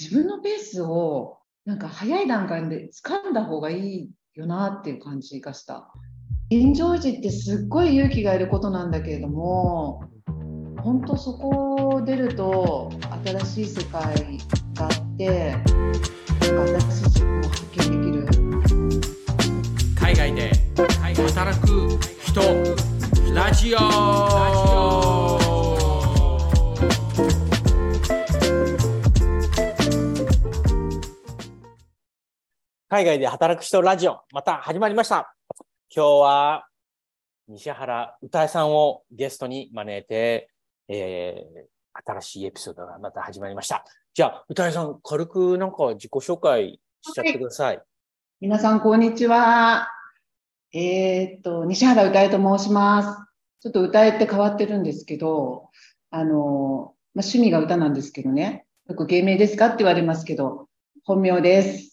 自分のペースをなんか早い段階で掴んだ方がいいよなっていう感じがした。現状維持ってすっごい勇気がいることなんだけれども、本当そこを出ると新しい世界があって、なんか新しい自分を発見できる。海外で働く人ラジオ海外で働く人ラジオまた始まりました今日は西原歌恵さんをゲストに招いて、えー新しいエピソードがまた始まりましたじゃあ歌恵さん軽くなんか自己紹介しちゃってください、皆さん、こんにちは。えーっと、西原歌えと申します。ちょっと歌えって変わってるんですけど、あの、まあ、趣味が歌なんですけどね。よく芸名ですかって言われますけど、本名です。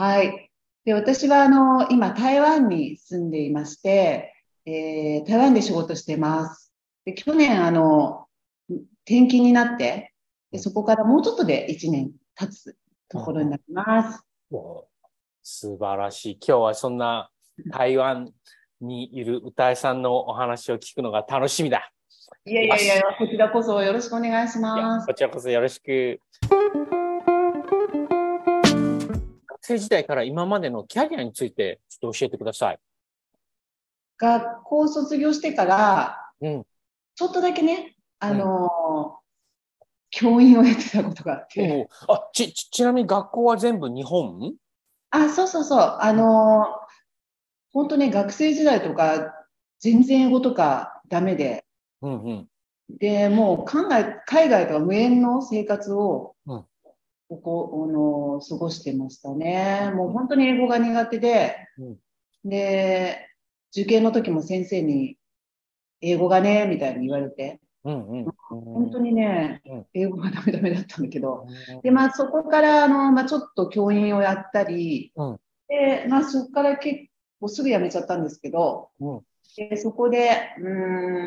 はい。で、私は、あの、今、台湾に住んでいまして、えー台湾で仕事してます。で、去年、あの、転勤になって、でそこからもうちょっとで1年経つところになります。もう素晴らしい。今日はそんな台湾にいる歌いさんのお話を聞くのが楽しみだ。いやいやいや、こちらこそよろしくお願いします。こちらこそよろしく。学生時代から今までのキャリアについてちょっと教えてください。学校卒業してから、うん。ちょっとだけね、あのー教員をやってたことがあって、あちちちなみに学校は全部日本？あ、そうそうそう、あのー本当ね、学生時代とか、全然英語とかダメで、うんうん。で、もう海外、海外とか無縁の生活を、うんここ、あのー過ごしてましたね。もう本当に英語が苦手で、で、受験の時も先生に、英語がね、みたいに言われて、うんうん。本当にねうん、英語がダメダメだったんだけど、で、まあそこから、あの、まあちょっと教員をやったり、うん。で、まあそこから結構すぐ辞めちゃったんですけど、うん。でそこで、うー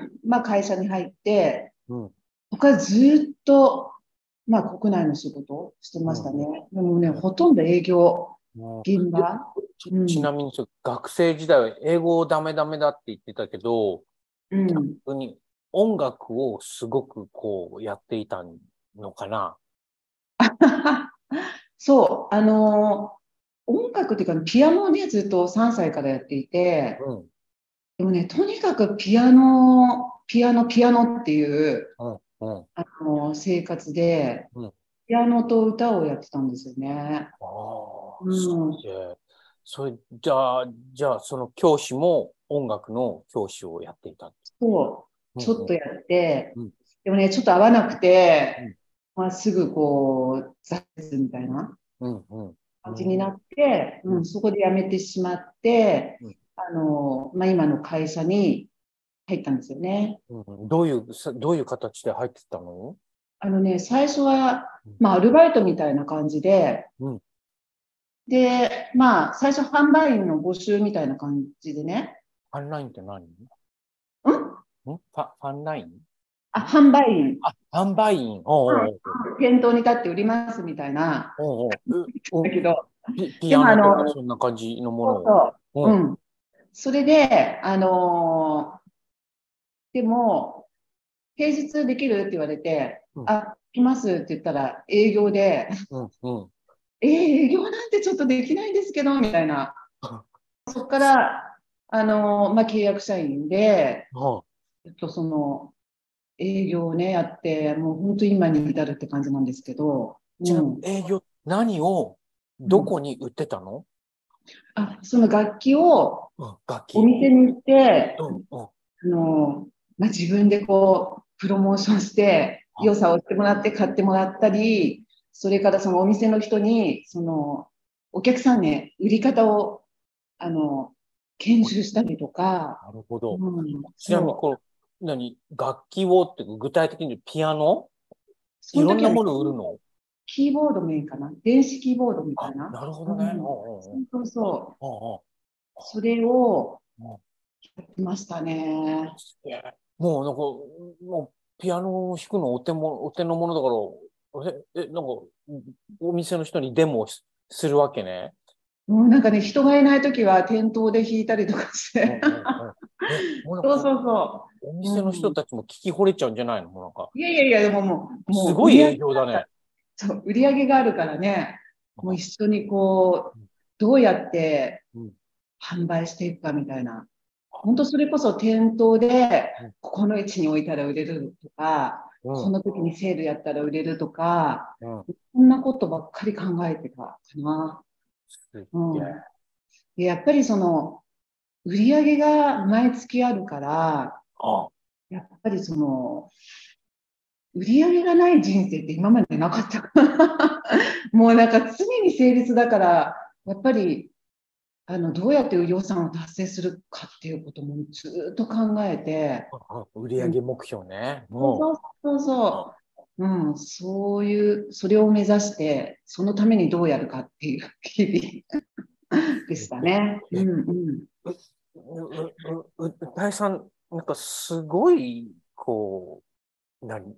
ん、まあ会社に入って、うん。そこからずっと、まあ国内の仕事をしてましたね。でもね、ほとんど営業、うん現場。ちなみに学生時代は英語ダメダメだって言ってたけど、うん。本当に音楽をすごくこうやっていたのかな？そう、あの音楽っていうか、ピアノをね、ずっと3歳からやっていて、うんでもね、とにかくピアノ、ピアノ、ピアノっていう、うんうん。あの生活でうん、ピアノと歌をやってたんですよね。ああ、うん。それじゃあじゃあその教師も音楽の教師をやっていた。そう、ちょっとやってうん、でもね、ちょっと合わなくて、まあ、すぐこう、挫折みたいなうんうん。感じになって、うん。うん、そこで辞めてしまってうん、あの、まあ、今の会社に入ったんですよね。うん。どういうさどういう形で入ってたの？あのね、最初は、まあ、アルバイトみたいな感じで、うん。で、まあ、最初販売員の募集みたいな感じでね、ファンラインって何？ん？ん？ファファンライン？あ、販売員、あ、販売員。おうおう店頭に立って売りますみたいな、おうおう。う。だけど、ピピアノとかそんな感じのものを？そうそう、うん。うん。それで、あのーでも、平日できる？って言われて、うんあ、来ますって言ったら営業で、うんうん。えー営業なんてちょっとできないんですけど、みたいな。そこから、あのーまあ、契約社員で、はえっと、その、営業をね、やって、もう本当今に至るって感じなんですけど、あ、ちなうんみに営業何をどこに売ってたの？あ、その楽器をうん、楽器。お店に行って、うんうん。あの、まあ、自分でこう、プロモーションして、はい良さをしてもらって買ってもらったり、それからそのお店の人に、その、お客さんね、売り方を、あの、研修したりとか、なるほど。うん、ちなみにこの何？楽器をって具体的にピアノ？いろんなものを売るの？キーボードメインかな電子キーボードみたあ、いな。なるほどね。うそうそう。それをうんやってましたね。もうなんか、もうピアノを弾くのお手も、お手のものだから、え、え、なんか、お店の人にデモをすするわけね。もうなんかね、人がいないときは店頭で弾いたりとかして。うんうそうそうそお店の人たちも聞き惚れちゃうんじゃないの？もうなんか。う。いやいやいや、でももう、もうすごい営業だね。そう、売り上げがあるからね、もう一緒にこう、どうやってうん販売していくかみたいな。本当それこそ店頭でうん、ここの位置に置いたら売れるとか、うん。この時にセールやったら売れるとか、うん。そんなことばっかり考えてたかな。うん。でやっぱりその、売り上げが毎月あるから、あやっぱりその、売り上げがない人生って今までなかったから、もうなんか常に成立だから、やっぱり、あの、どうやって予算を達成するかっていうこともずっと考えて、あ売上目標ね。そうもそうそうそう、うん、そういう、それを目指して、そのためにどうやるかっていう日々でしたね。うんうん。う、う、う、う、大さん、なんかすごい、こう、何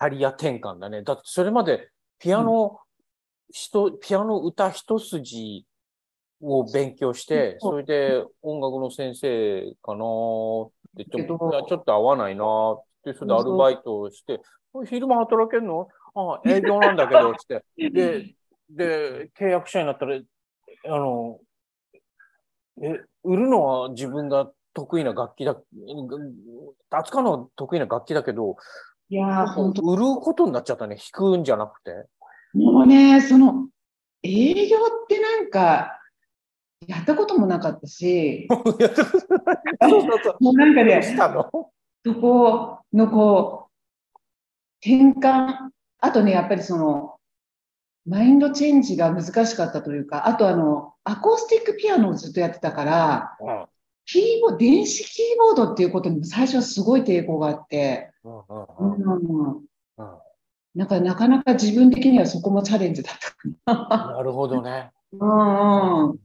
キャリア転換だね。だってそれまでピアノ、人、ピアノ歌一筋を勉強して、それで音楽の先生かなーってちょっと合わないなーって、それでアルバイトをして、昼間働けんの？あ営業なんだけど、つって。で、で、契約者になったら、あの、え、売るのは自分が得意な楽器だ、扱うのは得意な楽器だけど、いやー、本当売ることになっちゃったね。弾くんじゃなくて。もうね、その、営業ってなんか、やったこともなかったし。もうなんかね、そこのこう、転換、あとね、やっぱりその、マインドチェンジが難しかったというか、あとあの、アコースティックピアノをずっとやってたから、うんキーボード、電子キーボードっていうことにも最初はすごい抵抗があって、なんかなかなか自分的にはそこもチャレンジだったかな。なるほどね。うんうん。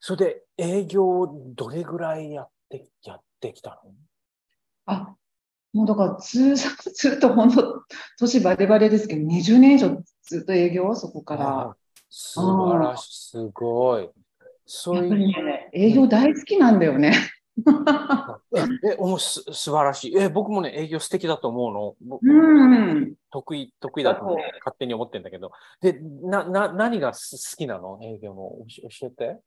それで営業どれぐらいやって、やってきたの？あ、もうだからずーっと、ずっと本当、年バレバレですけど、20年以上ずっと営業、そこから。あ素晴らしい、すごい。そうやっぱいうりね、営業大好きなんだよね。え、え、おもし、素晴らしい。え、僕もね、営業素敵だと思うの。僕うん。得意、得意だと勝手に思ってんだけど。で、な、な、何がす好きなの？営業の。教教えて。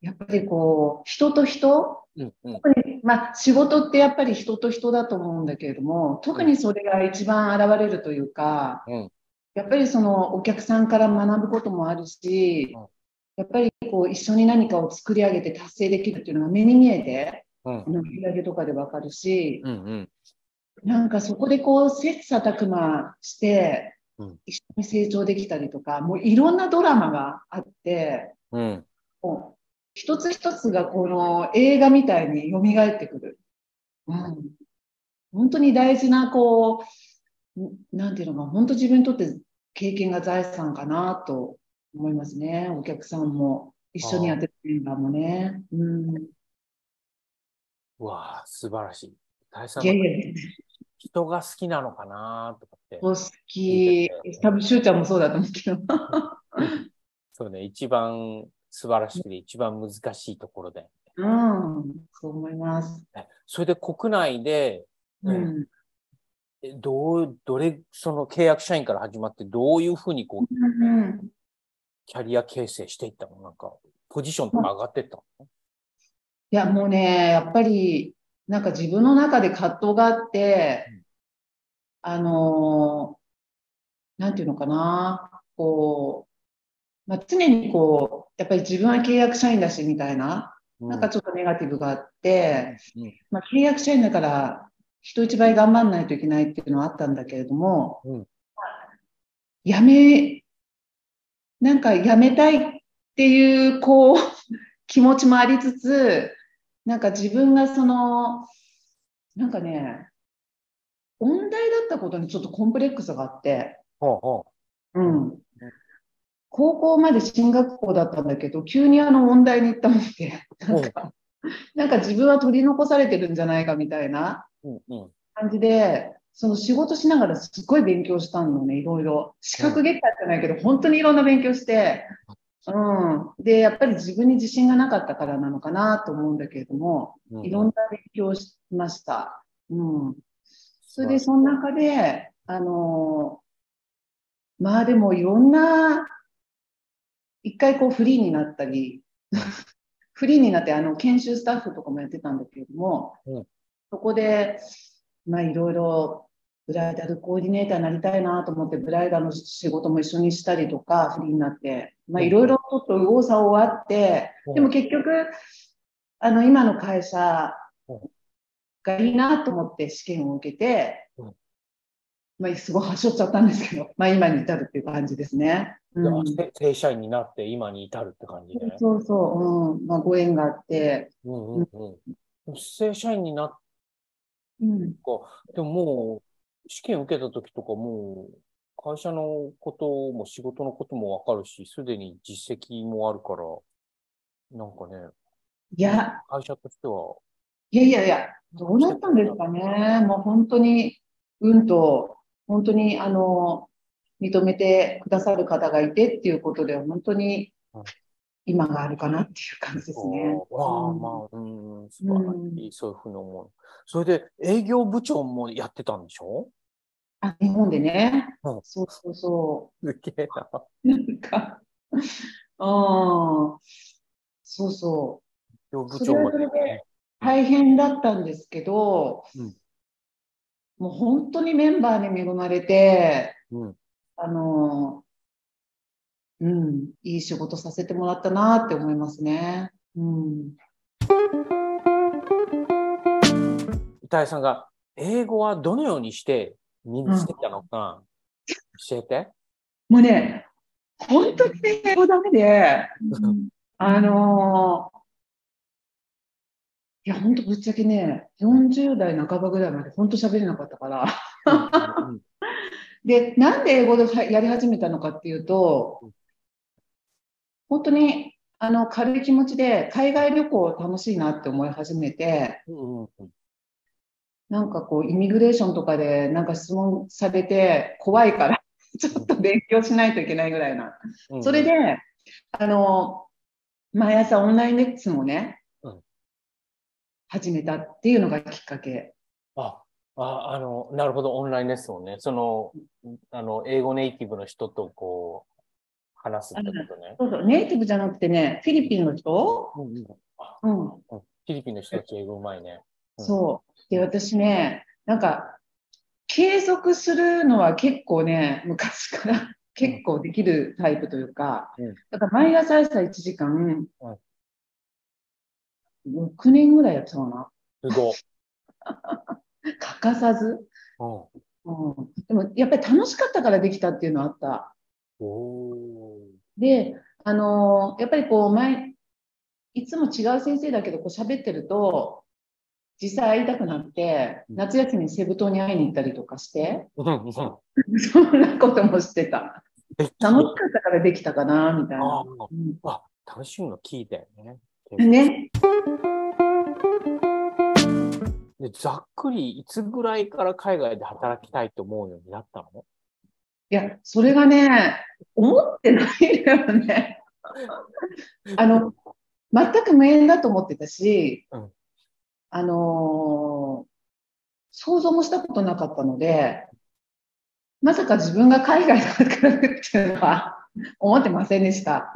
やっぱりこう、人と人、うん、うん。特にまあ仕事ってやっぱり人と人だと思うんだけれども、特にそれが一番現れるというか、うんやっぱりそのお客さんから学ぶこともあるしうん、やっぱりこう一緒に何かを作り上げて達成できるっていうのが目に見えて、うん売り上げとかでわかるし、うん、うん。なんかそこでこう切磋琢磨してうん、一緒に成長できたりとか、もういろんなドラマがあって、うん。もう一つ一つがこの映画みたいに蘇ってくる。うん、本当に大事な、こう、んなんていうのか、本当自分にとって経験が財産かなと思いますね。お客さんも、一緒にやってるメンバーもね。うん、うわあ素晴らしい。大さんいやはいやいや、人が好きなのかなとかって。お好き。多分、しゅうちゃんもそうだと思うけど。そうね、一番素晴らしくて、一番難しいところで。うん、そう思います。えそれで国内で、うん。えどう、どれ、その契約社員から始まって、どういうふうにこう、うんキャリア形成していったの？なんか、ポジションとか上がっていったの？いや、もうね、やっぱり、なんか自分の中で葛藤があってうん、あのーなんていうのかな、こう、まあ、常にこう、やっぱり自分は契約社員だし、みたいな、なんかちょっとネガティブがあって、うん。まあ、契約社員だから、人一倍頑張んないといけないっていうのはあったんだけれども、うん。辞め、なんか辞めたいっていう、こう、気持ちもありつつ、なんか自分がその、なんかね、音大だったことにちょっとコンプレックスがあって、ほうほうん。高校まで進学校だったんだけど、急にあの音大に行ったもんで、なんか、なんか自分は取り残されてるんじゃないかみたいな。感じで、その仕事しながらすごい勉強したのね、いろいろ。資格月間じゃないけど、本当にいろんな勉強して、うん。で、やっぱり自分に自信がなかったからなのかなと思うんだけれども、うんいろんな勉強をしました。うん。それで、その中で、あのーまあでもいろんな、一回こうフリーになったり、フリーになってあの研修スタッフとかもやってたんだけれども、うんそこで、まあいろいろブライダルコーディネーターになりたいなと思って、ブライダルの仕事も一緒にしたりとか、フリーになって、まあいろいろちょっと右往左往あって、うん。でも結局、あの今の会社がいいなと思って試験を受けて、うん。まあすごいはしょっちゃったんですけど、まあ今に至るっていう感じですね。うん。せ正社員になって今に至るって感じね。そうそう、うん、まあご縁があって、うんうんうん、正社員になっうん、でももう、試験受けた時とかもう、会社のことも仕事のこともわかるし、すでに実績もあるから、なんかね、いや、会社としては、いやいやいや、どうなったんですかね。もう本当に、うんと、本当に、あの、認めてくださる方がいてっていうことで、本当にうん今があるかなっていう感じですね。あ、うんまあ、うん、素晴らしい、そういうふうに思う。それで、営業部長もやってたんでしょ？あ、日本でね。うんそうそうそすげえな。う。なんか、うん、そうそう。営業部長も大変だったんですけど、うんもう本当にメンバーに恵まれて、うん。あの、うん、いい仕事させてもらったなって思いますね。うん。板井さんが、英語はどのようにして身につけたのか、教えて。もうね、本当にね英語ダメで、あのいや、本当ぶっちゃけね、40代半ばぐらいまで本当喋れなかったから。うん で、なんで英語ではやり始めたのかっていうとうん、本当にあの軽い気持ちで海外旅行楽しいなって思い始めて、うんうんなんかこう、イミグレーションとかでなんか質問されて怖いから、ちょっと勉強しないといけないぐらいな。うんそれで、あの、毎朝オンラインレッスンをねうん、始めたっていうのがきっかけ。あ、あ、あの、なるほど、オンラインレッスンをね、その、あの、英語ネイティブの人とこう、話すってことね。そうそう、ネイティブじゃなくてね、フィリピンの人？うんうんあうん。フィリピンの人たち英語うまいね。うんそう。で、私ね、なんか、継続するのは結構ね、昔から結構できるタイプというか、うんだから毎朝朝1時間、6年ぐらいやってたかな。すごい。欠かさず。うんうん、でも、やっぱり楽しかったからできたっていうのはあった。で、あのーやっぱりこう、前、いつも違う先生だけど、こう喋ってると、実際会いたくなって、うん夏休みにセブ島に会いに行ったりとかして、うんうん そんなこともしてた。楽しかったからできたかな、みたいあな。あ、楽しむのキーだよね。ね。でざっくりいつぐらいから海外で働きたいと思うようになったの？いや、それがね、思ってないんだよね。あの、全く無縁だと思ってたし、うんあのー想像もしたことなかったので、まさか自分が海外で働くっていうのは 思ってませんでした。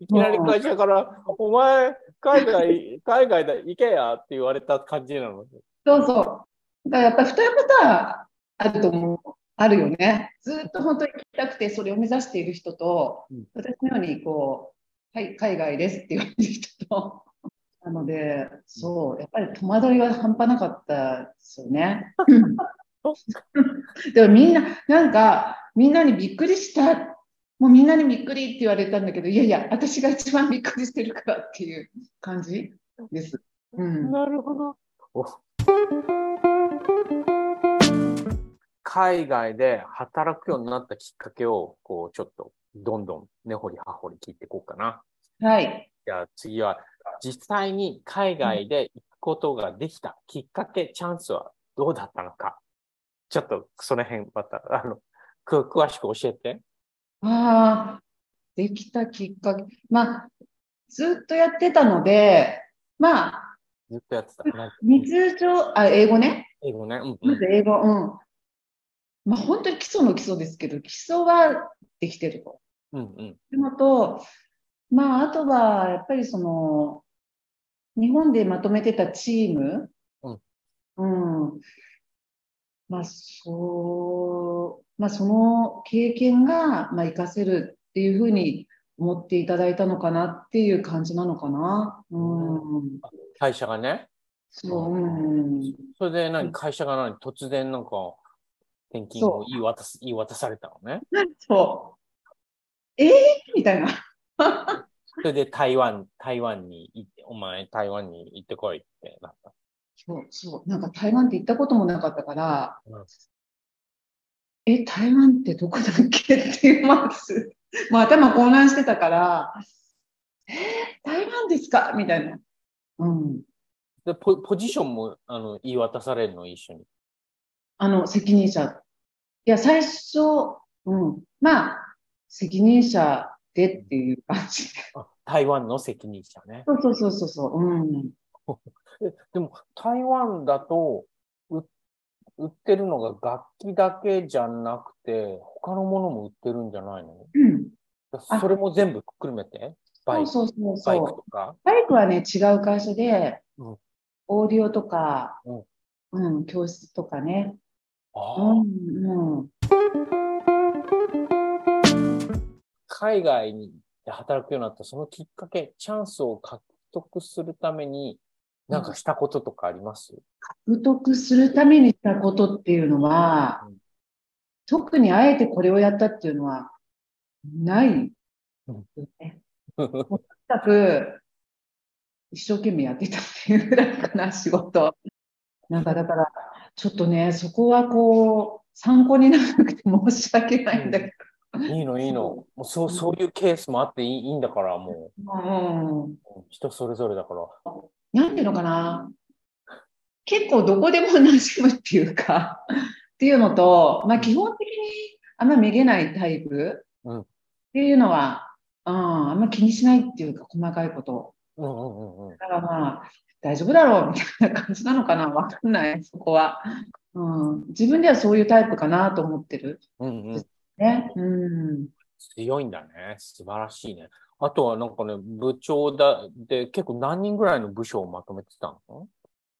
いきなり会社から、お前、海外、海外だ、行けやって言われた感じなの？そうそう。だからやっぱり二パターンあると思う。あるよね。ずっと本当に行きたくて、それを目指している人と、うん私のように、こう、はい、海外ですって言われる人と、なので、そう、やっぱり戸惑いは半端なかったですよね。でもみんな、なんか、みんなにびっくりした。もうみんなにびっくりって言われたんだけど、いやいや、私が一番びっくりしてるからっていう感じです。うん。なるほど。お海外で働くようになったきっかけを、こう、ちょっと、どんどん根掘り葉掘り聞いていこうかな。はい。じゃあ次は、実際に海外で行くことができたきっかけ、チャンスはどうだったのか。ちょっとその辺また、あの、く詳しく教えて。ああ、できたきっかけ。まあ、ずっとやってたので、まあ、ずっとやってた。日常、あ、英語ね。英語ね。うんうんまず英語、うん。まあ、本当に基礎の基礎ですけど、基礎はできてると。うんうん。いうのと、まあ、あとは、やっぱりその、日本でまとめてたチーム、うん。まあ、そう、まあ、その経験が、まあ、活かせるっていうふうに思っていただいたのかなっていう感じなのかな。うん。会社がね。そう、うん。それで何、うん会社が何突然なんか、転勤を言い渡す、言い渡されたのね。そう。えー、みたいな。それで台湾、台湾に行って、お前台湾に行ってこいってなった。そう、そう。なんか台湾って行ったこともなかったから、うんえ、台湾ってどこだっけってまず、もう頭混乱してたから、えー台湾ですか？みたいな。うん。でポ、ポジションもあの言い渡されるの？一緒に。あの、責任者。いや、最初、うん。まあ、責任者でっていう感じ台湾の責任者ね。そうそうそうそうそう。うん。え でも、台湾だと、う売ってるのが楽器だけじゃなくて、他のものも売ってるんじゃないの？うん。あそれも全部くるめて？バイク、そうそうそうバイク。とか？バイクはね、違う会社で、うんオーディオとか、うんうん、教室とかね。うん、うん。海外にで働くようになったそのきっかけ、チャンスを獲得するために、なんかしたこととかあります、獲得するためにしたことっていうのは、うん特にあえてこれをやったっていうのは、ない。とにかく、一生懸命やってたっていうぐらいかな、仕事。なんかだから、ちょっとね、そこはこう、参考にならなくて申し訳ないんだけいいの、いいの。もうそうそういうケースもあっていいいいんだから、もど、うん、う、人それぞれだから。なんていうのかな。結構どこでも馴染むっていうか、っていうのと、まあ基本的にあんまめげないタイプうんっていうのは、うん、あんま気にしないっていうか、細かいこと。うんうんうんうん。だからまあ、大丈夫だろう？みたいな感じなのかな？わかんない、そこは。うん、自分ではそういうタイプかなと思ってる。うんうん、ね。うん。強いんだね。素晴らしいね。あとはなんかね、部長だ、で、結構何人ぐらいの部署をまとめてたの？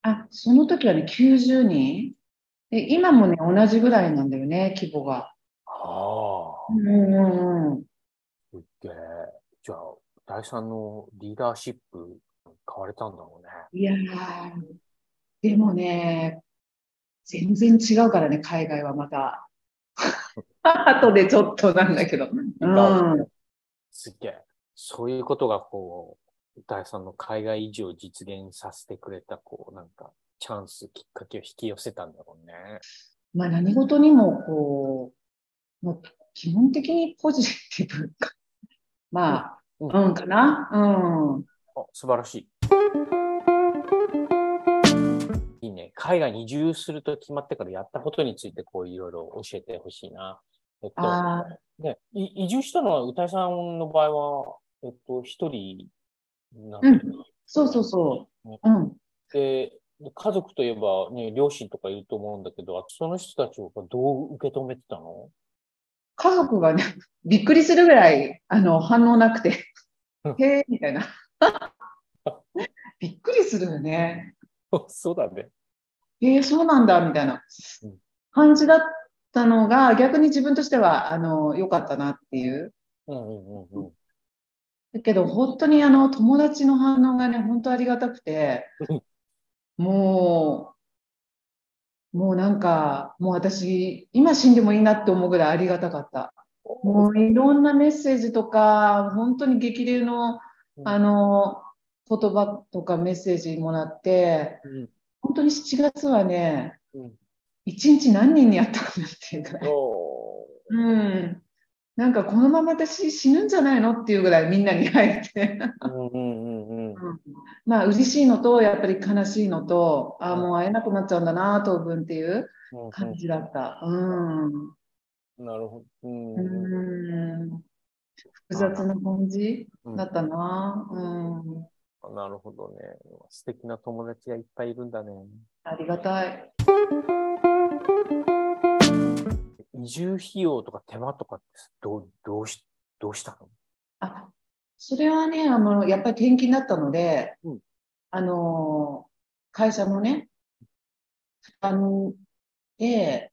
あ、その時はね、90人。で、今もね、同じぐらいなんだよね、規模が。ああ。うんうんうん。すっげえ。じゃあ、第三のリーダーシップ買われたんだろうね。いやー、でもね、全然違うからね、海外はまた。後でちょっとなんだけど。うん。すっげえ。そういうことがこう、第三の海外移住を実現させてくれた、こう、なんか、チャンス、きっかけを引き寄せたんだろうね。まあ何事にもこう、もう基本的にポジティブか。まあ、うんうんかな。うん。あ、素晴らしい。いいね。海外に移住すると決まってからやったことについて、こう、いろいろ教えてほしいな。えっと、あね、い移住したのは、歌いさんの場合は、えっと、一人なんだよねそうそうそう。うん。で、で家族といえば、ね、両親とかいると思うんだけど、その人たちをどう受け止めてたの？家族がね、びっくりするぐらい、あの、反応なくてうん、へえ、みたいな。びっくりするよね。そうだね。えー、そうなんだ、みたいなうん感じだったのが、逆に自分としては、あの、良かったなっていう。うんうんうんうん。だけど、本当にあの、友達の反応がね、本当ありがたくてうん、もう、もうなんか、もう私、今死んでもいいなって思うぐらいありがたかった。もういろんなメッセージとか、本当に激励の、あの、言葉とかメッセージもらって、うん本当に7月はね、うん一日何人に会ったかなっていうぐらい。おうん。なんかこのまま私死ぬんじゃないのっていうぐらいみんなに会えて。まあ嬉しいのと、やっぱり悲しいのと、ああ、もう会えなくなっちゃうんだな、当分っていう。うん感じだった。うん。なるほど。うんうん。複雑な感じうんだったな。うん。なるほどね。素敵な友達がいっぱいいるんだね。ありがたい。移住費用とか手間とかってどうどうしどうしたの？あ、それはね、あの、やっぱり転勤だったので、うんあの、会社のね、負担で、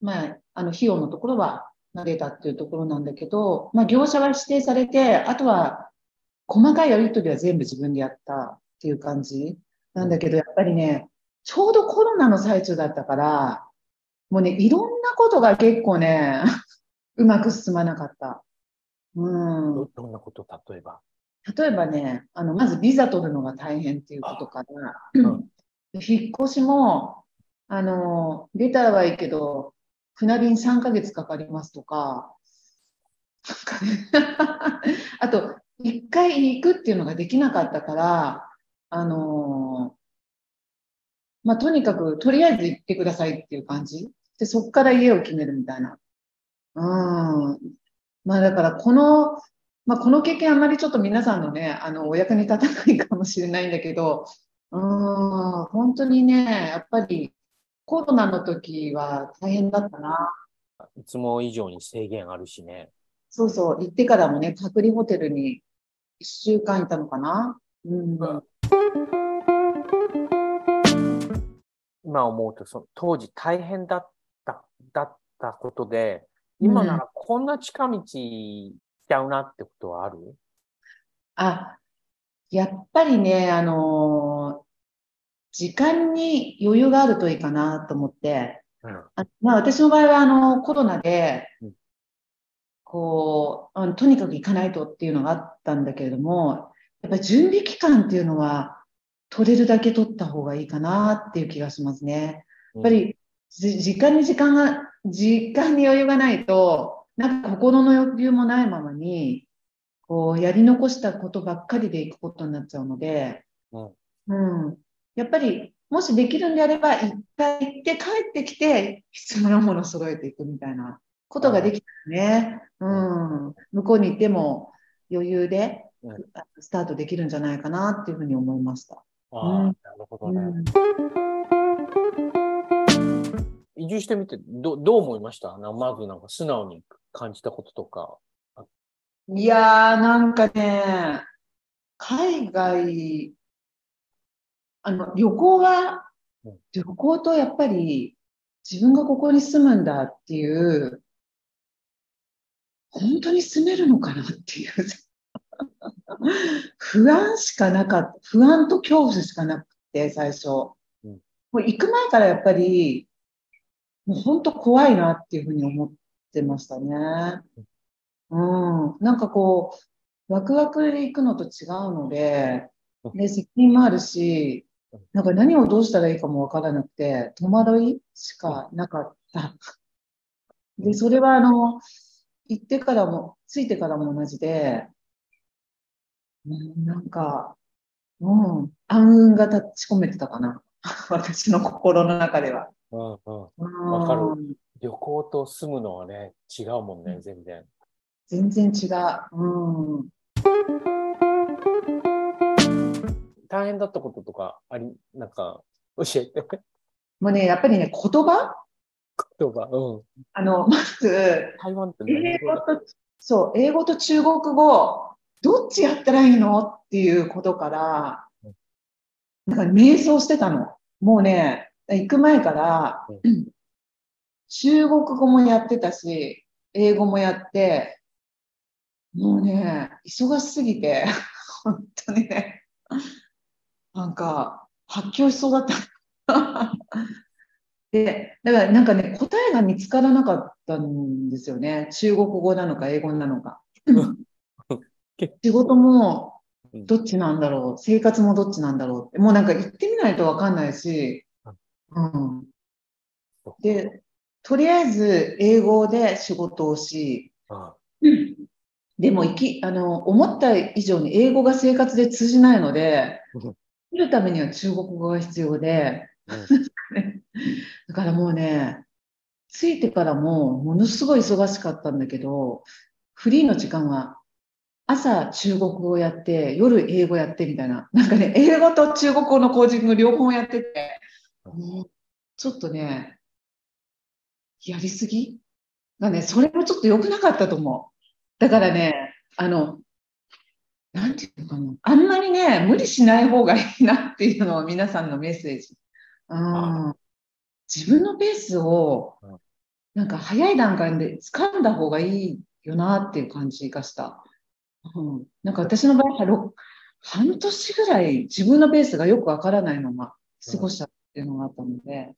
まあ、あの、費用のところは投げたっていうところなんだけど、まあ、業者は指定されて、あとは、細かいやり取りは全部自分でやったっていう感じなんだけど、やっぱりね、ちょうどコロナの最中だったから、もうね、いろんなことが結構ね、うまく進まなかった。うん。どどんなこと例えば？例えばね、あの、まずビザ取るのが大変っていうことから、うん引っ越しも、あの、出たらはいいけど、船便3ヶ月かかりますとか、なんかね あと、一回行くっていうのができなかったから、あの、まあ、とにかく、とりあえず行ってくださいっていう感じ。で、そこから家を決めるみたいな。うん。まあ、だから、この、まあ、この経験あまりちょっと皆さんのね、あの、お役に立たないかもしれないんだけど、うーん、本当にね、やっぱりコロナの時は大変だったな。いつも以上に制限あるしね。そうそう、行ってからもね、隔離ホテルに1週間いたのかな？うん、今思うとその当時大変だっただったことで、今ならこんな近道行っちゃうなってことはある、あ、やっぱりね、あのー時間に余裕があるといいかなと思って、うん。あまあ、私の場合はあのコロナでうん、こう、あのとにかく行かないとっていうのがあったんだけれども、やっぱり準備期間っていうのは取れるだけ取った方がいいかなっていう気がしますね。やっぱり、じ時間に時間が、時間に余裕がないと、なんか心の余裕もないままに、こう、やり残したことばっかりでいくことになっちゃうので、うんうん。やっぱり、もしできるんであれば、一回行って帰ってきて、必要なものを揃えていくみたいなことができたらね。うん。向こうに行っても余裕でうんスタートできるんじゃないかなっていうふうに思いました。ああ、うんなるほどね。うん移住してみてどどう思いました？なまずなんか素直に感じたこととか。いやー、なんかね、海外、あの、旅行はうん、旅行とやっぱり自分がここに住むんだっていう、本当に住めるのかなっていう、不安しかなかった、不安と恐怖しかなくて、最初。もうんう行く前からやっぱり、もう本当怖いなっていうふうに思ってましたね。うん、なんかこう、ワクワクで行くのと違うので、で、責任もあるし、なんか何をどうしたらいいかもわからなくて、戸惑いしかなかった。で、それはあの、行ってからも、着いてからも同じで、うん、なんか、うん、暗雲が立ち込めてたかな。私の心の中では。うんうん、うんわかる旅行と住むのはね、違うもんね、全然。全然違う。うん。大変だったこととかあり、なんか教えて。もうね、やっぱりね、言葉言葉。うん。あの、まず、台湾って何英語と、そう、英語と中国語、どっちやったらいいのっていうことから、なんか瞑想してたの。もうね、行く前から、中国語もやってたし、英語もやって、もうね、忙しすぎて、本当にね、なんか、発狂しそうだった。で、だからなんかね、答えが見つからなかったんですよね。中国語なのか英語なのか。仕事もどっちなんだろう、生活もどっちなんだろう。って、もうなんか行ってみないとわかんないし、うん。で、とりあえず英語で仕事をし、あでも生き、あの、思った以上に英語が生活で通じないのでうん、生きるためには中国語が必要で、うん だからもうね、着いてからもものすごい忙しかったんだけど、フリーの時間は朝中国語やって、夜英語やってみたいな。なんかね、英語と中国語のコーチング両方やってて、もうちょっとね、やりすぎがね、それもちょっと良くなかったと思う。だからね、あの、なんていうのかな。あんまりね、無理しない方がいいなっていうのは皆さんのメッセージ。うん、自分のペースをうん、なんか早い段階で掴んだ方がいいよなっていう感じがした。うん、なんか私の場合はろ半年ぐらい自分のペースがよくわからないまま過ごしたっていうのがあったので、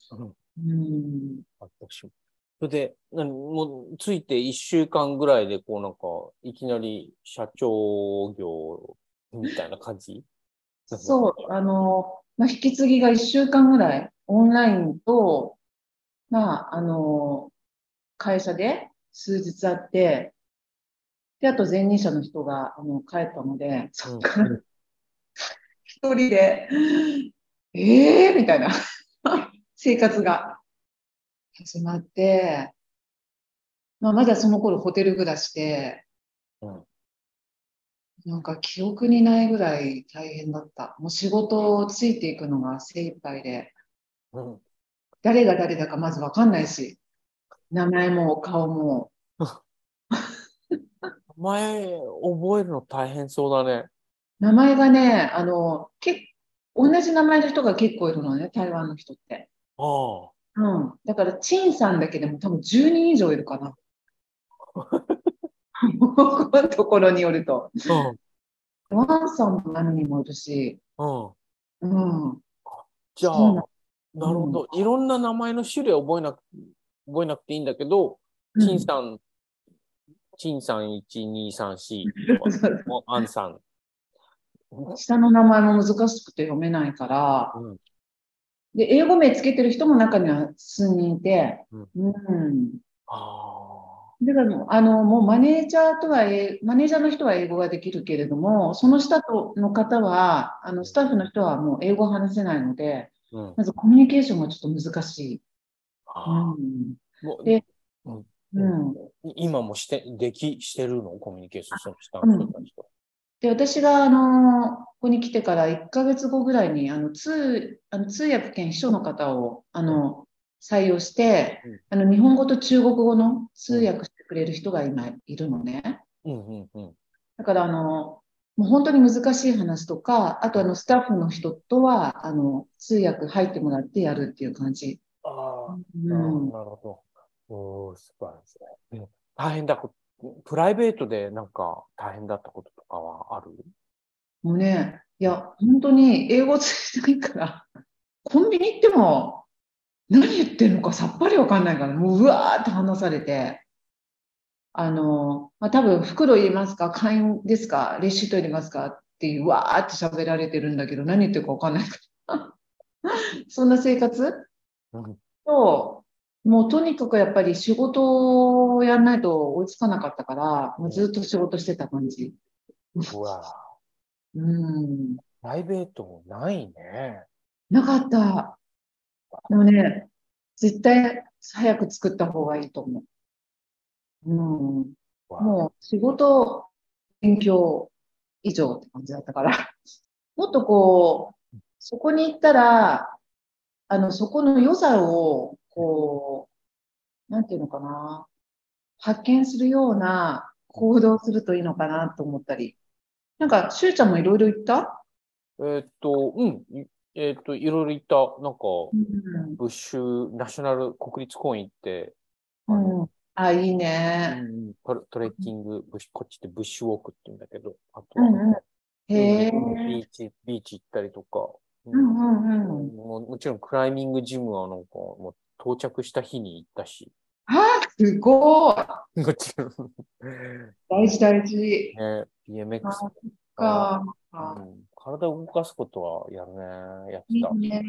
うん。それで、なにもう、ついて一週間ぐらいで、こうなんか、いきなり社長業みたいな感じ？そう、あの、まあ、引き継ぎが1週間ぐらい、オンラインと、まあ、あの、会社で数日あって、で、あと前任者の人が、あの、帰ったので、そっから一人で、ええー、みたいな。生活が。始まって、まあ、まだその頃ホテル暮らしで、うん。なんか記憶にないぐらい大変だった。もう仕事をついていくのが精一杯で、うん誰が誰だかまずわかんないし、名前も顔も。前、覚えるの大変そうだね。名前がね、あの、け同じ名前の人が結構いるのね、台湾の人って。あうん。だから、陳さんだけでも多分10人以上いるかな。このところによると。あ。ワンさんも何人もいるし、うん。うん。うん。じゃあ、ななるほど。いろんな名前の種類は覚えなく、覚えなくていいんだけど、うん。陳さん、陳さん1、2、3、4、もうアンさん。下の名前も難しくて読めないから、うんで、英語名つけてる人も中には数人いて、うんうん。あだから、あの、もうマネージャーとはえ、マネージャーの人は英語ができるけれども、その下との方は、あの、スタッフの人はもう英語を話せないので、あ。うん。まずコミュニケーションがちょっと難しい。うん。でうんうん。今もして、でき、してるの？コミュニケーション、その下の人たちと。で、私が、あの、ここに来てから1ヶ月後ぐらいに、あの、通、あの通訳兼秘書の方を、あの、採用してうん、あの、日本語と中国語の通訳してくれる人が今いるのね。うんうんうん。だから、あの、もう本当に難しい話とか、あと、あの、スタッフの人とは、あの、通訳入ってもらってやるっていう感じ。ああ、うなるほど、ん。なるほど。おー、素晴らしい。うん大変だこ、プライベートでなんか大変だったこととかはある？もうね、いや、本当に英語通じないから、コンビニ行っても何言ってるのかさっぱりわかんないから、もううわーって話されて、あの、まあ、多分袋入れますか会員ですかレシート入れますかっていう、わーって喋られてるんだけど、何言ってるかわかんないから。そんな生活？うん。と、もうとにかくやっぱり仕事をやらないと追いつかなかったから、もうずっと仕事してた感じ。うわ うん。プライベートないね。なかった。でもね、絶対早く作った方がいいと思う。うん。もう仕事、勉強以上って感じだったから。もっとこう、そこに行ったら、あの、そこの良さを、こう、なんていうのかな、発見するような行動をするといいのかなと思ったり。なんか、しゅうちゃんもいろいろ言った？えーっと、うん。いえーっと、いろいろ言った。なんか、うん。ブッシュ、ナショナル国立公園行って、うん。あ、いいうんね。うんトレトレッキング、ブッシュこっちでブッシュウォークって言うんだけど、あとは、うんうん。ビーチ、ビーチ行ったりとか、うんうんうん。もうもちろんクライミングジムはなんかもう到着した日に行ったし、あ、すごい。もちろん、大事大事。ね、BMX あか。うん、体を動かすことはやるね、やってた。いいね。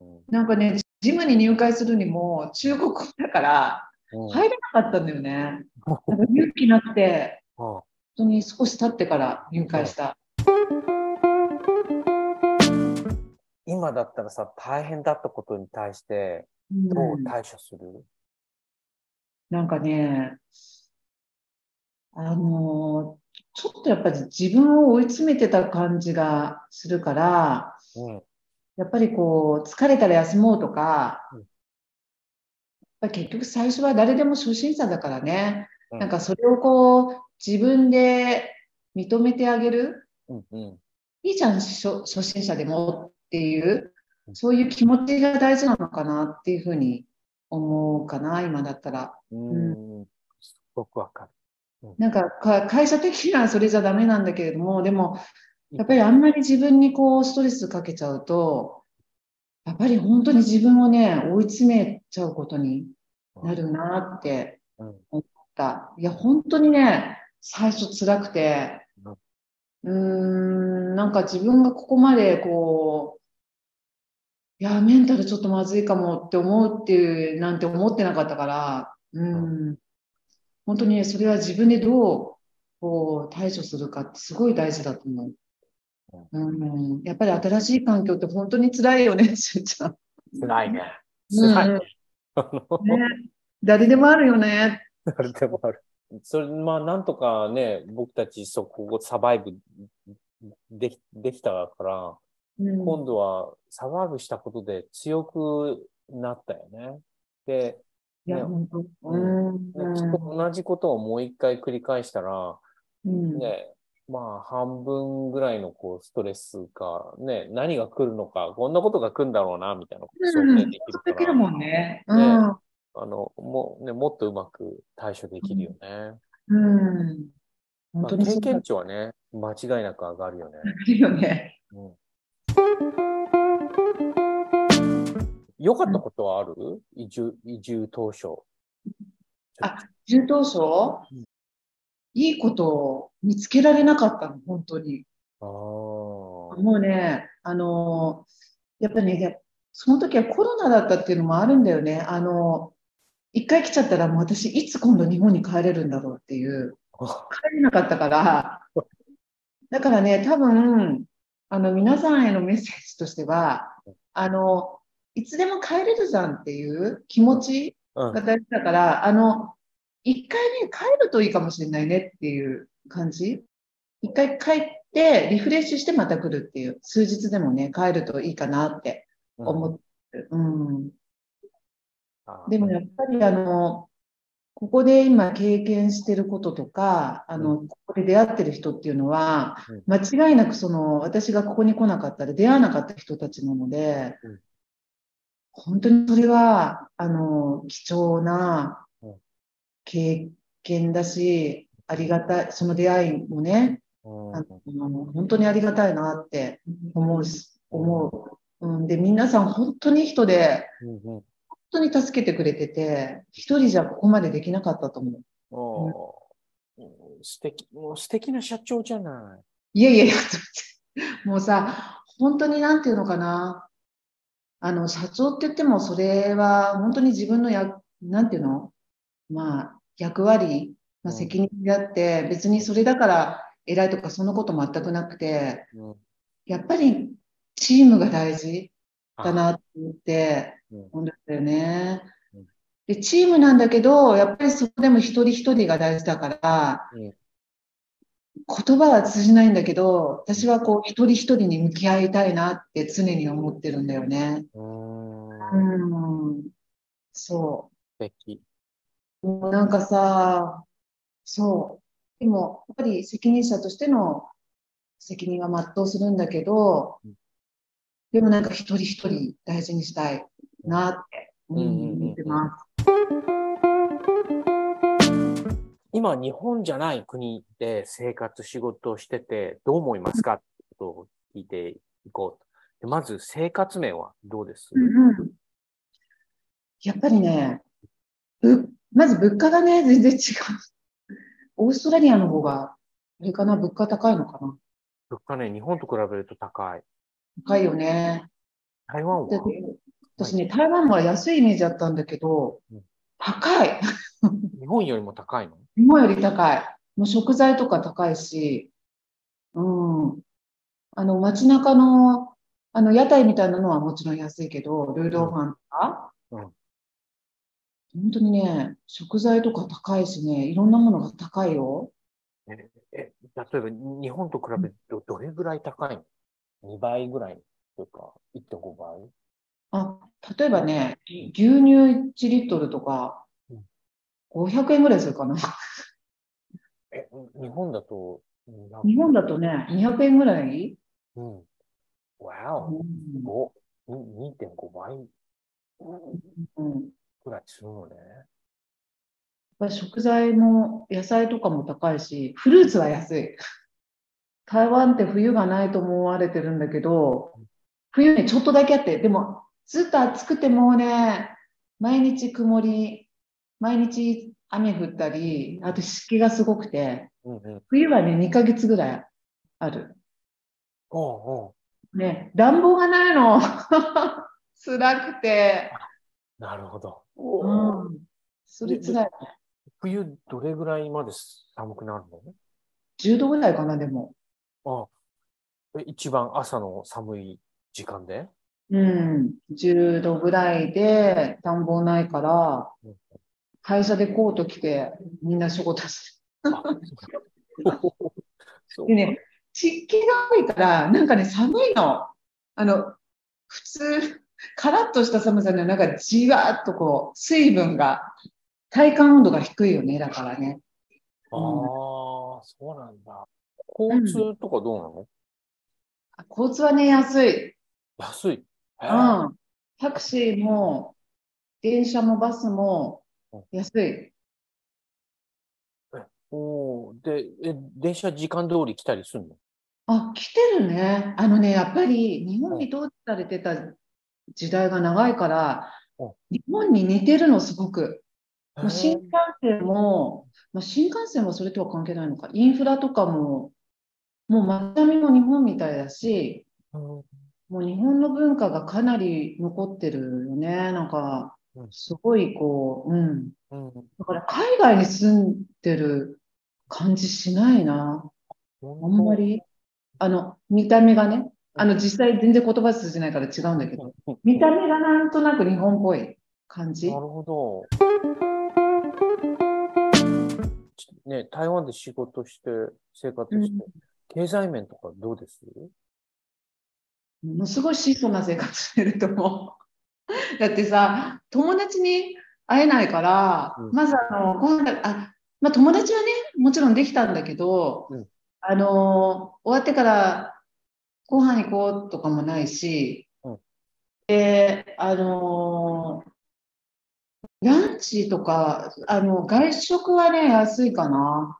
うんなんかね、ジムに入会するにも中国語だからうん入れなかったんだよね。勇気なくて、あ本当に少し経ってから入会した。今だったらさ、大変だったことに対して、うんどう対処する、なんかね、あの、ちょっとやっぱり自分を追い詰めてた感じがするから、うん。やっぱりこう、疲れたら休もうとかうん、ぱ結局最初は誰でも初心者だからね、うんなんかそれをこう、自分で認めてあげる。うん。うん。いいじゃん、初初心者でもっていう、そういう気持ちが大事なのかなっていうふうに思うかな、今だったら。うん。すごくわかる。なんかか会社的にはそれじゃダメなんだけれども、でも、やっぱりあんまり自分にこうストレスかけちゃうと、やっぱり本当に自分をね、追い詰めちゃうことになるなってうん。思った。いや、本当にね、最初辛くて、うーん、なんか自分がここまでこう、いや、メンタルちょっとまずいかもって思うっていう、なんて思ってなかったから、うん、本当にね、それは自分でどう、こう、対処するかってすごい大事だと思う。うん、やっぱり新しい環境って本当に辛いよね、しゅうちゃん。辛いね。うん辛い ね。誰でもあるよね。誰でもある。それ、まあ、なんとかね、僕たちそこをサバイブできできたから、うん、今度はサバイブしたことで強くなったよね。で、いや、ね本当。ううん、同じことをもう一回繰り返したら、うん、ね、まあ、半分ぐらいのこうストレスか、ね、何が来るのか、こんなことが来るんだろうな、みたいなこと想うん、定できるから、できるもんね。うねん、あの、もうね、もっとうまく対処できるよね。うん。本まあ、経験値はね、間違いなく上がるよね。よね。うん、良かったことはある？移住、移住当初。あ中等症うんいいことを見つけられなかったの、本当に。もうね、あの、やっぱりね、その時はコロナだったっていうのもあるんだよね。あの、一回来ちゃったらもう私いつ今度日本に帰れるんだろうっていう、帰れなかったから、だからね、多分、あの、皆さんへのメッセージとしては、あの、いつでも帰れるじゃんっていう気持ちうんが大事だから、あの、一回ね、帰るといいかもしれないねっていう感じ。一回帰って、リフレッシュしてまた来るっていう、数日でもね、帰るといいかなって思ってる。うん。でもやっぱりあの、ここで今経験してることとか、あの、ここで出会ってる人っていうのは、間違いなくその、私がここに来なかったら出会わなかった人たちなのでうん、本当にそれは、あの、貴重なうん経験だし、ありがたい、その出会いもね、うんあの本当にありがたいなって思うし、思う。うん、で、皆さん本当に人で、本当に助けてくれてて、一人じゃここまでできなかったと思う。素敵、もう素敵な社長じゃない。いやいやいや、もうさ、本当になんていうのかな。あの、社長って言っても、それは本当に自分のや、なんていうの？まあ、役割、まあ、うん責任であって、別にそれだから偉いとかそんなこと全くなくて、うんやっぱりチームが大事だなって思ってうん、思うんだよねうん。で、チームなんだけど、やっぱりそこでも一人一人が大事だから、うん言葉は通じないんだけど、私はこう一人一人に向き合いたいなって常に思ってるんだよね。うーんうん。そ素敵。う。もうなんかさ、そう。でも、やっぱり責任者としての責任は全うするんだけどうん、でもなんか一人一人大事にしたいなって、思ってます。今、日本じゃない国で生活、仕事をしてて、どう思いますかってことを聞いていこうと。でまず、生活面はどうです、うんうんやっぱりね、ぶまず物価がね、全然違う。オーストラリアの方が、あれかな、物価高いのかな。物価ね、日本と比べると高い。高いよね。台湾では私ね、台湾は安いイメージだったんだけどうん、高い。日本よりも高いの？日本より高い。もう食材とか高いし、うん。あの、街中の、あの、屋台みたいなのはもちろん安いけど、ルーローファンとか、うん本当にね、食材とか高いしね、いろんなものが高いよ。え、え例えば日本と比べてどどれぐらい高いの ?2 倍ぐらいというか、1.5倍？あ、例えばね、牛乳1リットルとかうん、500円ぐらいするかな。え、日本だと、日本だとね、200円ぐらい、うん。わお、うん。5、に2.5倍？うん、ぐらいするのね。食材も野菜とかも高いし、フルーツは安い。台湾って冬がないと思われてるんだけど、冬ね、ちょっとだけあって、でもずっと暑くてもうね、毎日曇り、毎日雨降ったり、あと湿気がすごくて、うんうん。冬はね、2ヶ月ぐらいある。おうおね、暖房がないの。辛くて。うなるほど。うん。それ辛い。冬どれぐらいまで寒くなる10度ぐらいかな、でも。のあ、え一番朝の寒い時間で？うん。10度ぐらいで暖房ないからうん、会社でコート着てみんな仕事してあそうでね、湿気が多いから、なんかね、寒いの。あの、普通、カラッとした寒さには、なんかじわっとこう、水分が、体感温度が低いよね、だからね。ああ、そうなんだ。交通とかどうなの、交通はね、安い。安い。へうえん。タクシーも、電車もバスも安い。おーで、え、電車時間通り来たりするの？あ、来てるね。あのね、やっぱり日本に統治されてた時代が長いからうん、日本に似てるの、すごく。もう新へ幹線も、まあ、新幹線はそれとは関係ないのか。インフラとかも、もう街並みも日本みたいだし、もう日本の文化がかなり残ってるよね。なんかうん、すごいこう、うん。うんだから海外に住んでる感じしないな。あんまり。あの、見た目がね。あの、実際全然言葉通じないから違うんだけど、うん見た目がなんとなく日本っぽい感じ。なるほど。ね、台湾で仕事して、生活して、経済面とかどうです？ものすごい質素な生活してると思う。だってさ、友達に会えないから、うんまずあの、ご飯だ、あ、まあ友達はね、もちろんできたんだけど、うんあの、終わってからご飯行こうとかもないし、うんで、あの、ランチとか、あの、外食はね、安いかな。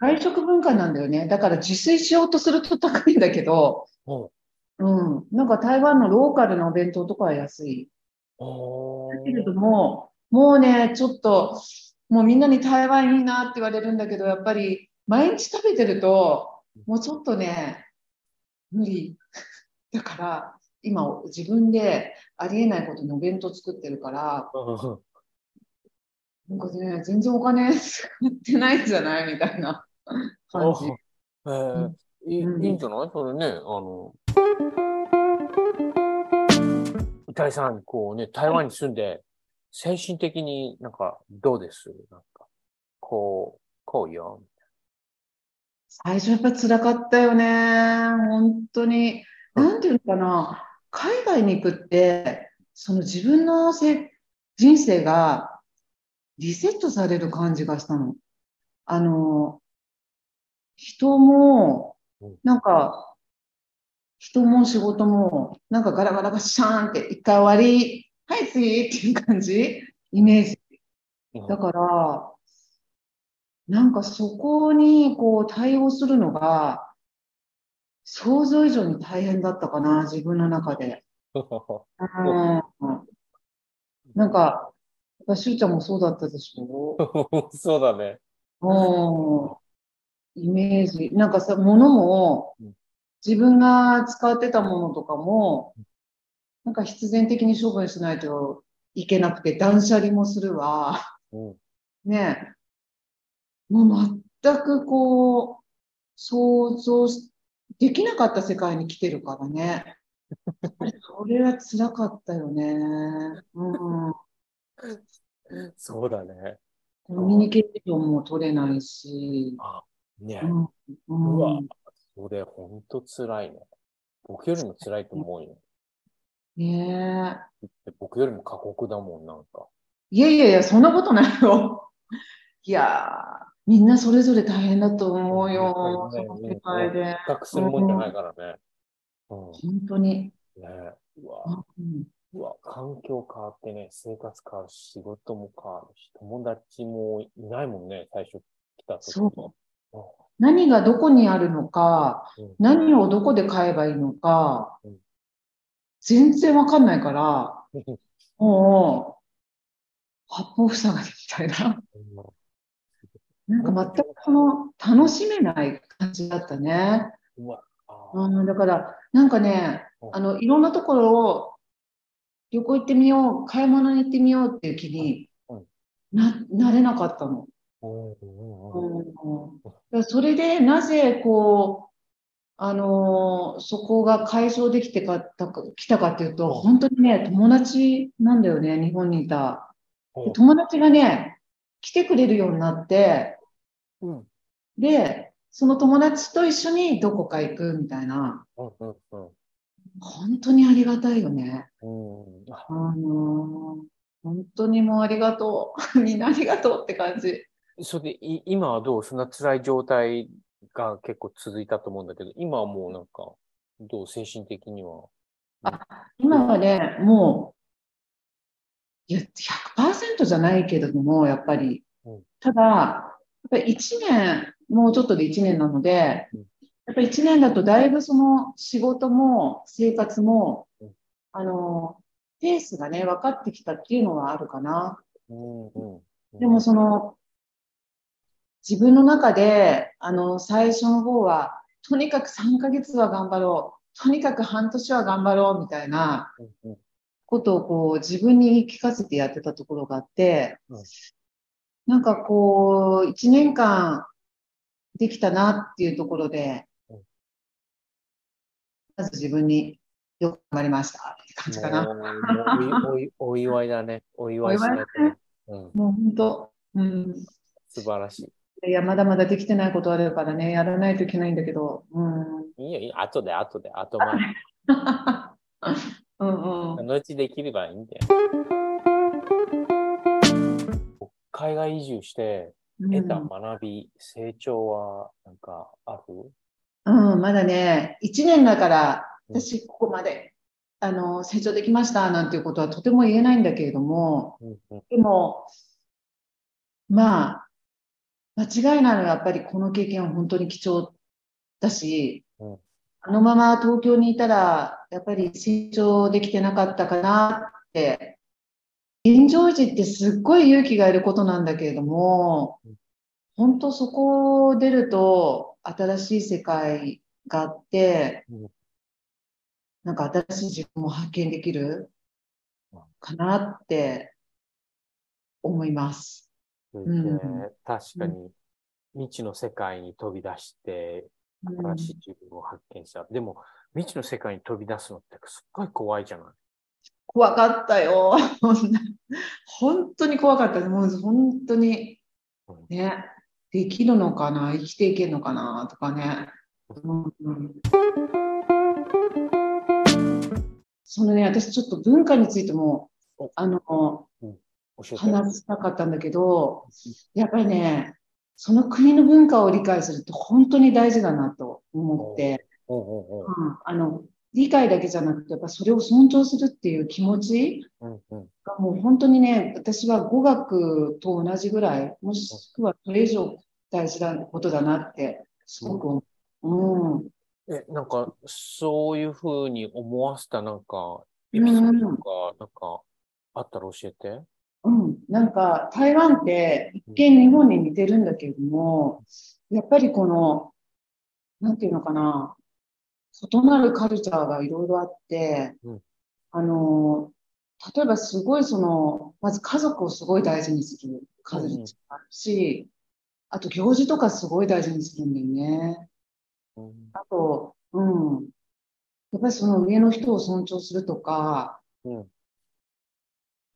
外食文化なんだよね。だから自炊しようとすると高いんだけど、うんうん。なんか台湾のローカルのお弁当とかは安い。おだけれども、もうね、ちょっと、もうみんなに台湾いいなって言われるんだけど、やっぱり毎日食べてると、もうちょっとね、無理。だから、今自分でありえないことにお弁当作ってるから、なんかね、全然お金使ってないんじゃないみたいな感じ。えーいいうんいいんじゃない？それね、あの、歌いさん、こうね、台湾に住んで、精神的になんかどうです？なんか、こう、こうよ。最初やっぱ辛かったよね。本当に。なんていうのかな。海外に行くって、その自分のせ人生がリセットされる感じがしたの。あの、人もうん、なんか、人も仕事も、なんかガラガラガシャーンって一回終わり、はい、次っていう感じ？イメージ。だから、なんかそこにこう対応するのが、想像以上に大変だったかな、自分の中で。うん、なんか、やっぱしゅうちゃんもそうだったでしょ？そうだね。うん。イメージ。なんかさ、物もうん、自分が使ってたものとかも、なんか必然的に処分しないといけなくて、断捨離もするわ。うんねえ。もう全くこう、想像できなかった世界に来てるからね。それは辛かったよね。うん。そうだね。コミュニケーションも取れないし。ね。うん。ううんわ、それほんと辛いね。僕よりも辛いと思うよ。ねえ。僕よりも過酷だもん、なんか。いやいやいや、そんなことないよ。いやー、みんなそれぞれ大変だと思うよ。ねその世界で。比較するもんじゃないからね。うん。本当に。ねうわ、うんうわ、環境変わってね、生活変わるし、仕事も変わるし、友達もいないもんね、最初来た時そううん何がどこにあるのか、うん何をどこで買えばいいのかうん、全然わかんないから、もう、八方塞がりみたいな。なんか全くその、楽しめない感じだったね。うわ、ん、だから、なんかねう、ん。あの、いろんなところを旅行行ってみよう、買い物に行ってみようっていう気にうん。な、なれなかったの。うそれでなぜこう、あのーそこが解消できてかったか、来たかっていうと、本当にね、友達なんだよね、日本にいた。友達がね、来てくれるようになって、うんで、その友達と一緒にどこか行くみたいな、うんうん本当にありがたいよね。ああのー本当にもうありがとう。みんなありがとうって感じ。それで、い今はどう？そんな辛い状態が結構続いたと思うんだけど、今はもうなんか、どう？精神的には。今はね、もう、いや、100%じゃないけれども、やっぱりうん。ただ、やっぱり1年、もうちょっとで1年なのでうん、やっぱり1年だとだいぶその仕事も生活もうん、あの、ペースがね、分かってきたっていうのはあるかな。でもその、自分の中で、あの、最初の方は、とにかく3ヶ月は頑張ろう。とにかく半年は頑張ろう、みたいなことをこう、自分に言い聞かせてやってたところがあってうん、なんかこう、1年間できたなっていうところでうん、まず自分によく頑張りましたって感じかな。おいおいお祝いだね。お祝いしないとね。うん、もう本当、うん。素晴らしいや、まだまだできてないことあるからね、やらないといけないんだけど、うん。い。いいよ、いいよ。後で、後で、後前。うんうん。後できればいいんだよ。海外移住して得た学び、成長はなんかある？うん、まだね、1年だから、うん。私、ここまで、あの、成長できました、なんていうことはとても言えないんだけれども、でも、まあ、間違いないのはやっぱりこの経験は本当に貴重だし、うん。あのまま東京にいたら、やっぱり成長できてなかったかなって、現状維持ってすっごい勇気がいることなんだけれどもうん、本当そこを出ると新しい世界があってうん、なんか新しい自分を発見できるかなって思います。うんうん。確かに未知の世界に飛び出して、新しい自分を発見した。でも、未知の世界に飛び出すのってすっごい怖いじゃない怖かったよ。本当に怖かった。もう本当に。うん。ね、できるのかな、生きていけるのかな？とかね。うん。うんそのね、私ちょっと文化についてもお、あの。話したかったんだけど、やっぱりね、その国の文化を理解するって本当に大事だなと思って、あの、理解だけじゃなくて、やっぱそれを尊重するっていう気持ちがもう本当にね、私は語学と同じぐらい、もしくはそれ以上大事なことだなって、すごく思う。うん。え、なんか、そういうふうに思わせたなんか、エピソードとか、なんか、あったら教えて？うん。なんか、台湾って一見日本に似てるんだけれども、やっぱりこの、なんていうのかな、異なるカルチャーがいろいろあってうん、あの、例えばすごいその、まず家族をすごい大事にするカルチャーがあるし、あと行事とかすごい大事にするんだよね。うんあと、うん。やっぱりその上の人を尊重するとか、うん。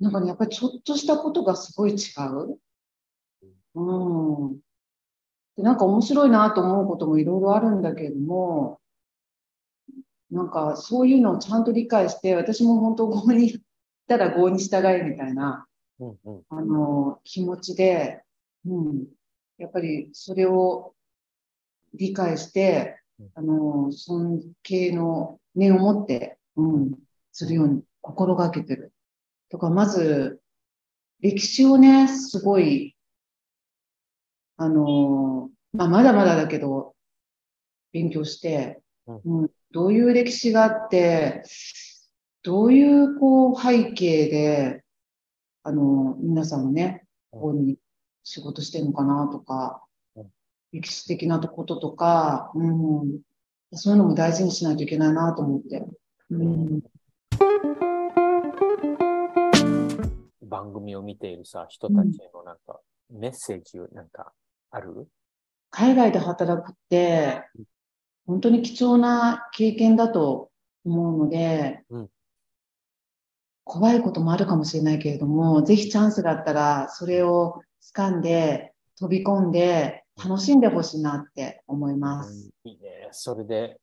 なんかね、やっぱりちょっとしたことがすごい違う。うん。でなんか面白いなと思うこともいろいろあるんだけれども、なんかそういうのをちゃんと理解して、私も本当合に行ったら合に従いみたいな、うん。うん。あの、気持ちで、うん。やっぱりそれを理解してうん、あの、尊敬の念を持って、うん、するように心がけてる。とか、まず、歴史をね、すごい、あの、まあ、まだまだだけど、勉強して、うんうん、どういう歴史があって、どういう、こう、背景で、あの、皆さんもね、ここに仕事してるのかなとかうん、歴史的なこととか、うん、そういうのも大事にしないといけないなと思って。うん、番組を見ているさ、人たちへのなんか、メッセージなんかある？海外で働くって、本当に貴重な経験だと思うので、うん怖いこともあるかもしれないけれども、ぜひチャンスがあったら、それを掴んで、飛び込んで、楽しんでほしいなって思います。いいね。それで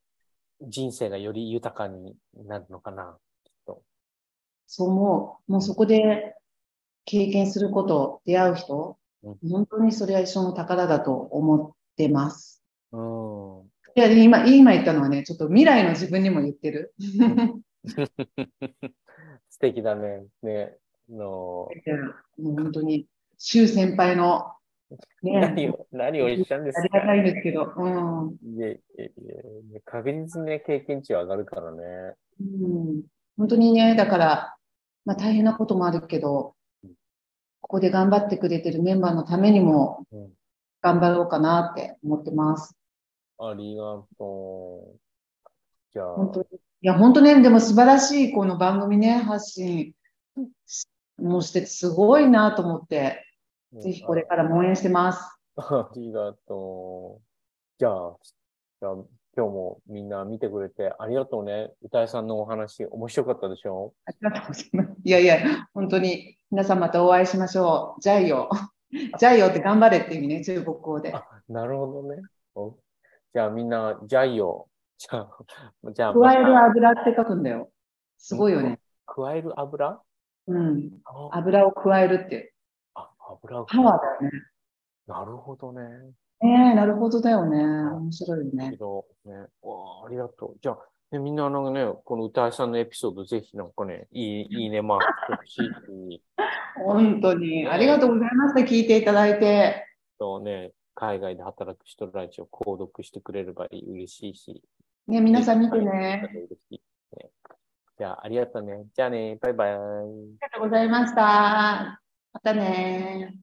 人生がより豊かになるのかな。きっと。そう思う。もうそこで経験すること、出会う人、う本当にそれは一生の宝だと思ってます。うん。いや、今、今言ったのはね、ちょっと未来の自分にも言ってる。素敵だね。ね。のもう本当に、周先輩の、何ね、を、何を言ったんですかありがたいんですけど、うん。いえいえいえ確実にね、経験値は上がるからね。うん、本当にね、だから、まあ大変なこともあるけど、ここで頑張ってくれてるメンバーのためにもうん頑張ろうかなって思ってます。ありがとう。じゃあ、本当に。いや、本当ね、でも素晴らしいこの番組ね、発信もしててすごいなと思って、ぜひこれからも応援してます。ありがとう。じゃあ、じゃあ今日もみんな見てくれてありがとうね。歌いさんのお話面白かったでしょ？ありがとうございます。いやいや、本当に皆さんまたお会いしましょう。ジャイよ。ジャイよって頑張れって意味ね、中国語で。あ、なるほどね。おじゃあみんな、ジャイを。じゃあ、じゃあ、加える油って書くんだよ。すごいよね。加える油？うん。あ油を加えるって。あ、油をパワーだよね。なるほどね。ねえ、なるほどだよね。面白いよねね、わあありがとう。じゃあ、ね、みんななんかね、この歌いさんのエピソードぜひなんかね、いい、いいねマークほしいし、本当に。ありがとうございました。聞いていただいて。とね、海外で働く人たちを購読してくれれば嬉しいし。ね、皆さん見てね。じゃあ、ありがとうね。じゃあね、バイバイ。ありがとうございました。またね。